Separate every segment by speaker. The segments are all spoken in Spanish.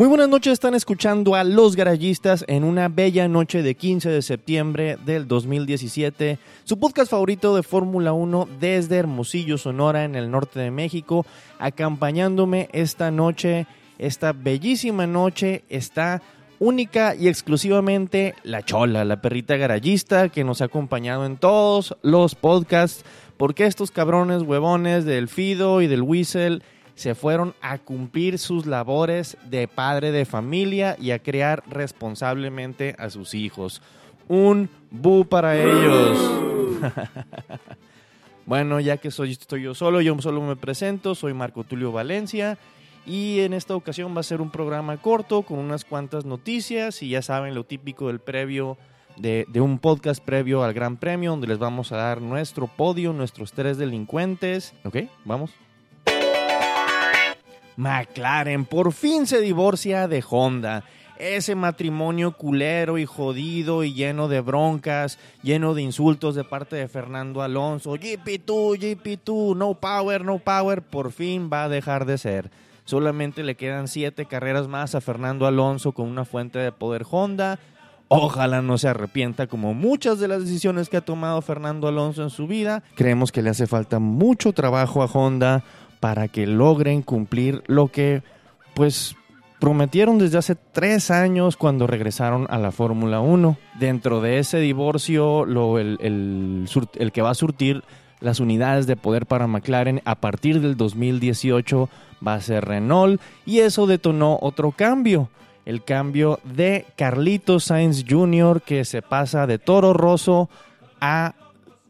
Speaker 1: Muy buenas noches, están escuchando a Los Garallistas en una bella noche de 15 de septiembre del 2017, su podcast favorito de Fórmula 1 desde Hermosillo, Sonora, en el norte de México, acompañándome esta noche, esta bellísima noche, está única y exclusivamente la Chola, la perrita garallista que nos ha acompañado en todos los podcasts, porque estos cabrones huevones del Fido y del Whistle se fueron a cumplir sus labores de padre de familia y a criar responsablemente a sus hijos. Un bu para ellos. bueno, ya que soy, estoy yo solo, yo solo me presento, soy Marco Tulio Valencia y en esta ocasión va a ser un programa corto con unas cuantas noticias y ya saben lo típico del previo de, de, un podcast previo al Gran Premio donde les vamos a dar nuestro podio, nuestros tres delincuentes. ¿Ok? Vamos. McLaren por fin se divorcia de Honda. Ese matrimonio culero y jodido y lleno de broncas, lleno de insultos de parte de Fernando Alonso. GP2, GP2, no power, no power, por fin va a dejar de ser. Solamente le quedan siete carreras más a Fernando Alonso con una fuente de poder Honda. Ojalá no se arrepienta como muchas de las decisiones que ha tomado Fernando Alonso en su vida. Creemos que le hace falta mucho trabajo a Honda para que logren cumplir lo que pues prometieron desde hace tres años cuando regresaron a la Fórmula 1. Dentro de ese divorcio, lo, el, el, el, que va a surtir las unidades de poder para McLaren a partir del 2018 va a ser Renault y eso detonó otro cambio. El cambio de Carlitos Sainz Jr. que se pasa de Toro Rosso a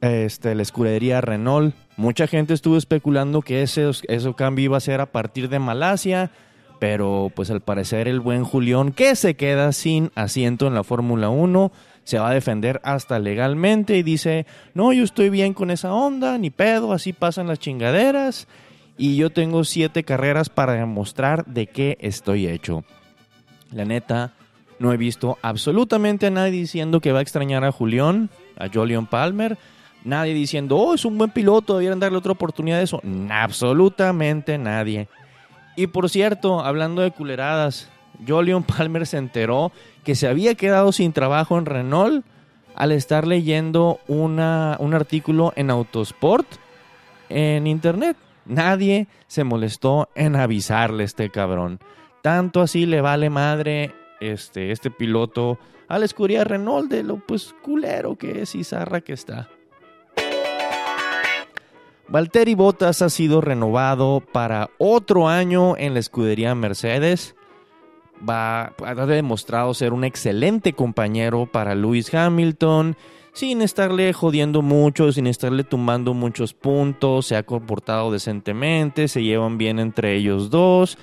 Speaker 1: este, la escudería Renault. Mucha gente estuvo especulando que ese, cambio iba a ser a partir de Malasia, pero pues al parecer el buen Julián, que se queda sin asiento en la Fórmula 1, se va a defender hasta legalmente y dice, no, yo estoy bien con esa onda, ni pedo, así pasan las chingaderas, y yo tengo siete carreras para demostrar de qué estoy hecho. La neta, no he visto absolutamente a nadie diciendo que va a extrañar a Julián, a Julian Palmer, Nadie diciendo, oh, es un buen piloto, debieran darle otra oportunidad de eso. absolutamente nadie. Y por cierto, hablando de culeradas, Jolion Palmer se enteró que se había quedado sin trabajo en Renault al estar leyendo una, un artículo en Autosport en internet. Nadie se molestó en avisarle a este cabrón. Tanto así le vale madre este, este piloto a la escudería Renault de lo pues culero que es y zarra que está. Valtteri Bottas ha sido renovado para otro año en la escudería Mercedes. Va, ha demostrado ser un excelente compañero para Lewis Hamilton, sin estarle jodiendo mucho, sin estarle tumbando muchos puntos, se ha comportado decentemente, se llevan bien entre ellos dos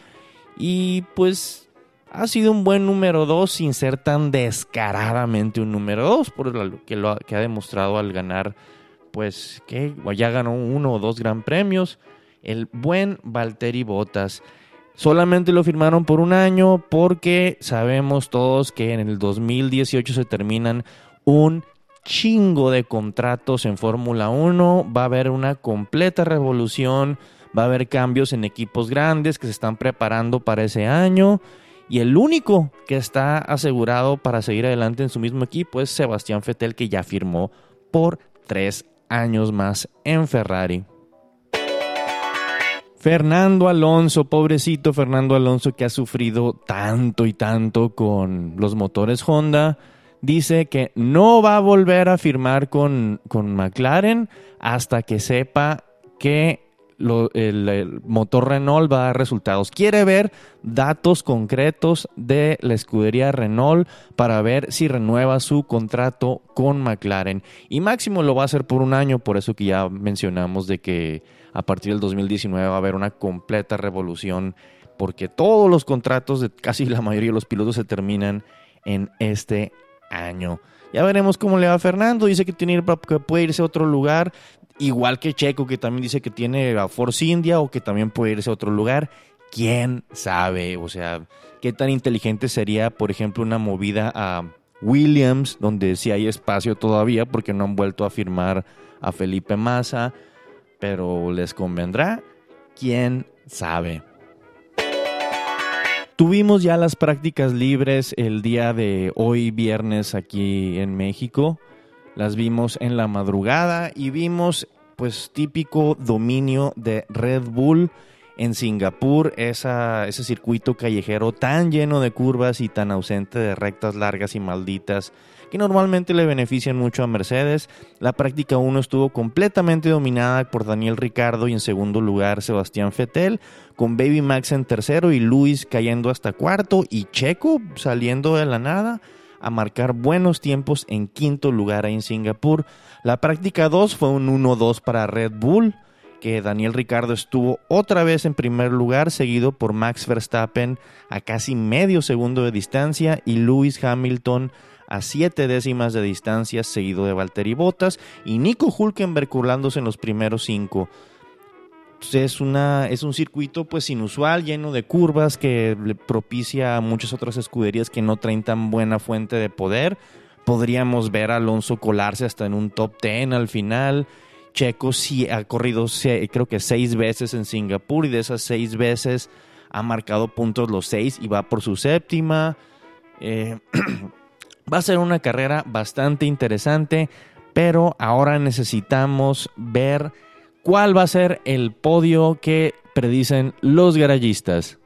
Speaker 1: y pues ha sido un buen número dos sin ser tan descaradamente un número dos, por lo que, lo, que ha demostrado al ganar pues que ya ganó uno o dos gran premios. El buen Valtteri Bottas. Solamente lo firmaron por un año porque sabemos todos que en el 2018 se terminan un chingo de contratos en Fórmula 1. Va a haber una completa revolución. Va a haber cambios en equipos grandes que se están preparando para ese año. Y el único que está asegurado para seguir adelante en su mismo equipo es Sebastián Fettel, que ya firmó por tres años más en Ferrari. Fernando Alonso, pobrecito Fernando Alonso que ha sufrido tanto y tanto con los motores Honda, dice que no va a volver a firmar con, con McLaren hasta que sepa que el, motor Renault va a dar resultados. Quiere ver datos concretos de la escudería Renault para ver si renueva su contrato con McLaren. Y máximo lo va a hacer por un año, por eso que ya mencionamos de que a partir del 2019 va a haber una completa revolución, porque todos los contratos de casi la mayoría de los pilotos se terminan en este año. Ya veremos cómo le va Fernando. Dice que, tiene, que puede irse a otro lugar. Igual que Checo, que también dice que tiene a Force India o que también puede irse a otro lugar. ¿Quién sabe? O sea, ¿qué tan inteligente sería, por ejemplo, una movida a Williams, donde sí hay espacio todavía porque no han vuelto a firmar a Felipe Massa? Pero ¿les convendrá? ¿Quién sabe? Tuvimos ya las prácticas libres el día de hoy viernes aquí en México. Las vimos en la madrugada y vimos pues típico dominio de Red Bull en Singapur, ese circuito callejero tan lleno de curvas y tan ausente de rectas largas y malditas que normalmente le benefician mucho a Mercedes. La práctica 1 estuvo completamente dominada por Daniel Ricardo y en segundo lugar Sebastián Fettel, con Baby Max en tercero y Luis cayendo hasta cuarto y Checo saliendo de la nada a marcar buenos tiempos en quinto lugar en Singapur. La práctica 2 fue un 1-2 para Red Bull que Daniel Ricardo estuvo otra vez en primer lugar, seguido por Max Verstappen a casi medio segundo de distancia y Lewis Hamilton a siete décimas de distancia, seguido de Valtteri Bottas y Nico Hulkenberg curlándose en los primeros cinco. Pues, es, una, es un circuito pues inusual, lleno de curvas que le propicia a muchas otras escuderías que no traen tan buena fuente de poder. Podríamos ver a Alonso colarse hasta en un top ten al final. Checo sí ha corrido creo que seis veces en Singapur y de esas seis veces ha marcado puntos los seis y va por su séptima. Eh, Va a ser una carrera bastante interesante, pero ahora necesitamos ver cuál va a ser el podio que predicen los garayistas.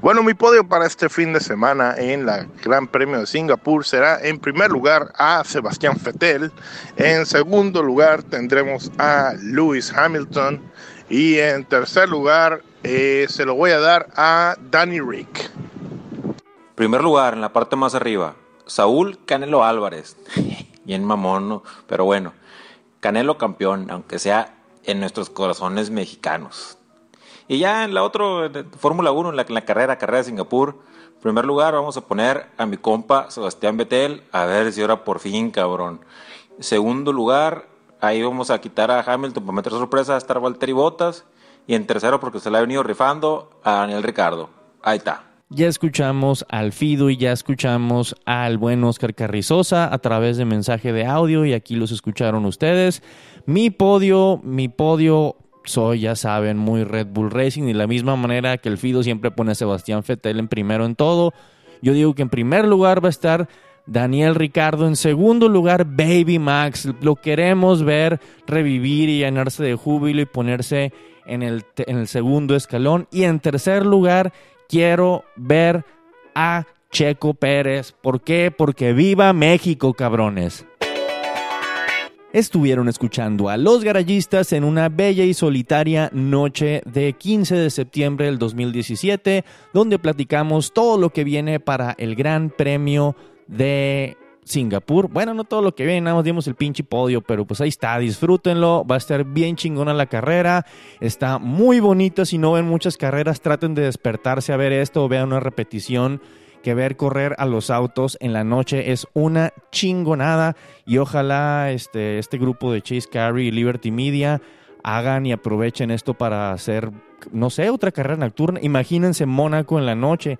Speaker 2: Bueno, mi podio para este fin de semana en la Gran Premio de Singapur será en primer lugar a Sebastián Vettel, en segundo lugar tendremos a Lewis Hamilton, y en tercer lugar, eh, se lo voy a dar a Danny Rick.
Speaker 3: Primer lugar, en la parte más arriba, Saúl Canelo Álvarez. Bien mamón, pero bueno. Canelo campeón, aunque sea en nuestros corazones mexicanos. Y ya en la otra, Fórmula 1, en la, carrera, carrera de Singapur, primer lugar vamos a poner a mi compa Sebastián Betel, a ver si ahora por fin, cabrón. Segundo lugar, Ahí vamos a quitar a Hamilton para meter sorpresa a estar Valtteri Bottas. Y en tercero, porque se le ha venido rifando, a Daniel Ricardo. Ahí está.
Speaker 1: Ya escuchamos al Fido y ya escuchamos al buen Oscar Carrizosa a través de mensaje de audio y aquí los escucharon ustedes. Mi podio, mi podio soy, ya saben, muy Red Bull Racing y de la misma manera que el Fido siempre pone a Sebastián Fettel en primero en todo. Yo digo que en primer lugar va a estar Daniel Ricardo. En segundo lugar, Baby Max. Lo queremos ver revivir y llenarse de júbilo y ponerse en el, en el segundo escalón. Y en tercer lugar, quiero ver a Checo Pérez. ¿Por qué? Porque viva México, cabrones. Estuvieron escuchando a los garayistas en una bella y solitaria noche de 15 de septiembre del 2017, donde platicamos todo lo que viene para el Gran Premio de Singapur. Bueno, no todo lo que viene, nada más dimos el pinche podio, pero pues ahí está, disfrútenlo, va a estar bien chingona la carrera, está muy bonita, si no ven muchas carreras, traten de despertarse a ver esto o vean una repetición, que ver correr a los autos en la noche es una chingonada y ojalá este, este grupo de Chase Carey y Liberty Media hagan y aprovechen esto para hacer, no sé, otra carrera nocturna. Imagínense Mónaco en la noche.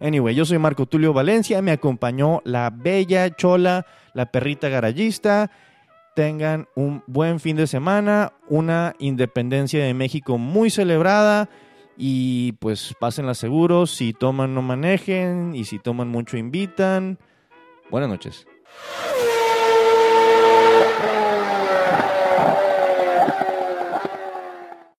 Speaker 1: Anyway, yo soy Marco Tulio Valencia, me acompañó la bella chola, la perrita garayista. Tengan un buen fin de semana, una independencia de México muy celebrada y pues pásenla seguros, si toman no manejen y si toman mucho invitan. Buenas noches.